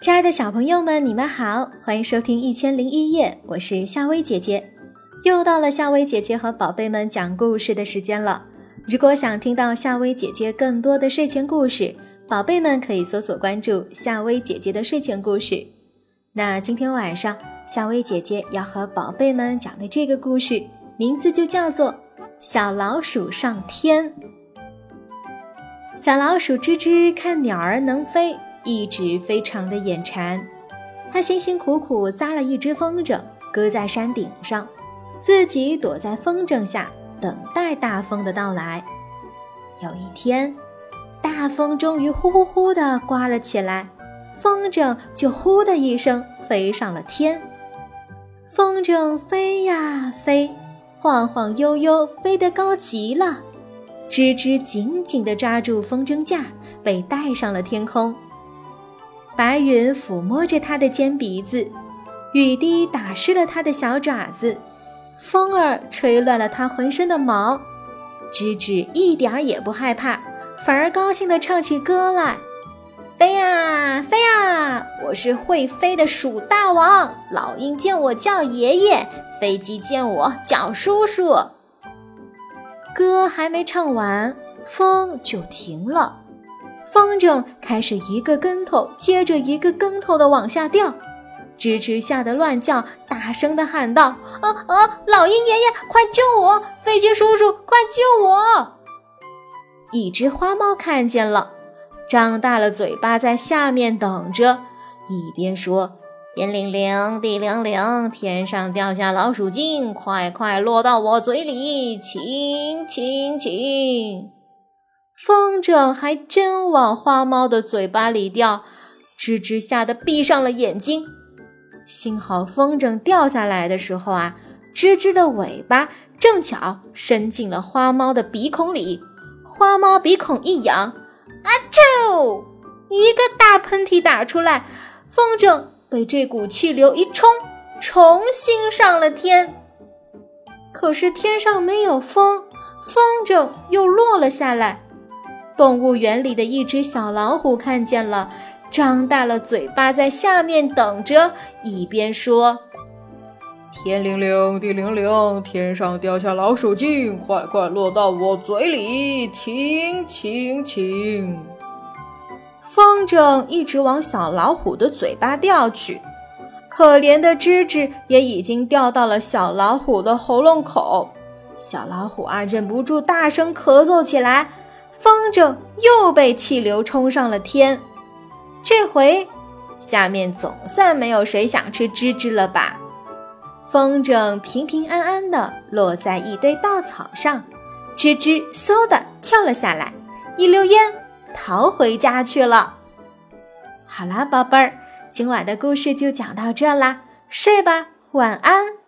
亲爱的小朋友们，你们好，欢迎收听《一千零一夜》，我是夏薇姐姐。又到了夏薇姐姐和宝贝们讲故事的时间了。如果想听到夏薇姐姐更多的睡前故事，宝贝们可以搜索关注夏薇姐姐的睡前故事。那今天晚上，夏薇姐姐要和宝贝们讲的这个故事，名字就叫做《小老鼠上天》。小老鼠吱吱看鸟儿能飞。一直非常的眼馋，它辛辛苦苦扎了一只风筝，搁在山顶上，自己躲在风筝下等待大风的到来。有一天，大风终于呼呼呼地刮了起来，风筝就呼的一声飞上了天。风筝飞呀飞，晃晃悠悠，飞得高极了。吱吱紧紧地抓住风筝架，被带上了天空。白云抚摸着它的尖鼻子，雨滴打湿了它的小爪子，风儿吹乱了它浑身的毛。吱吱一点儿也不害怕，反而高兴地唱起歌来：“飞呀飞呀，我是会飞的鼠大王。老鹰见我叫爷爷，飞机见我叫叔叔。”歌还没唱完，风就停了。风筝开始一个跟头接着一个跟头的往下掉，吱吱吓得乱叫，大声地喊道：“啊啊！老鹰爷爷，快救我！飞机叔叔，快救我！”一只花猫看见了，张大了嘴巴在下面等着，一边说：“天灵灵，地灵灵，天上掉下老鼠精，快快落到我嘴里，请请请。”风筝还真往花猫的嘴巴里掉，吱吱吓得闭上了眼睛。幸好风筝掉下来的时候啊，吱吱的尾巴正巧伸进了花猫的鼻孔里，花猫鼻孔一痒，啊啾！一个大喷嚏打出来，风筝被这股气流一冲，重新上了天。可是天上没有风，风筝又落了下来。动物园里的一只小老虎看见了，张大了嘴巴在下面等着，一边说：“天灵灵，地灵灵，天上掉下老鼠精，快快落到我嘴里，请请请。”风筝一直往小老虎的嘴巴掉去，可怜的吱吱也已经掉到了小老虎的喉咙口，小老虎啊，忍不住大声咳嗽起来。风筝又被气流冲上了天，这回下面总算没有谁想吃吱吱了吧？风筝平平安安地落在一堆稻草上，吱吱嗖的跳了下来，一溜烟逃回家去了。好啦，宝贝儿，今晚的故事就讲到这啦，睡吧，晚安。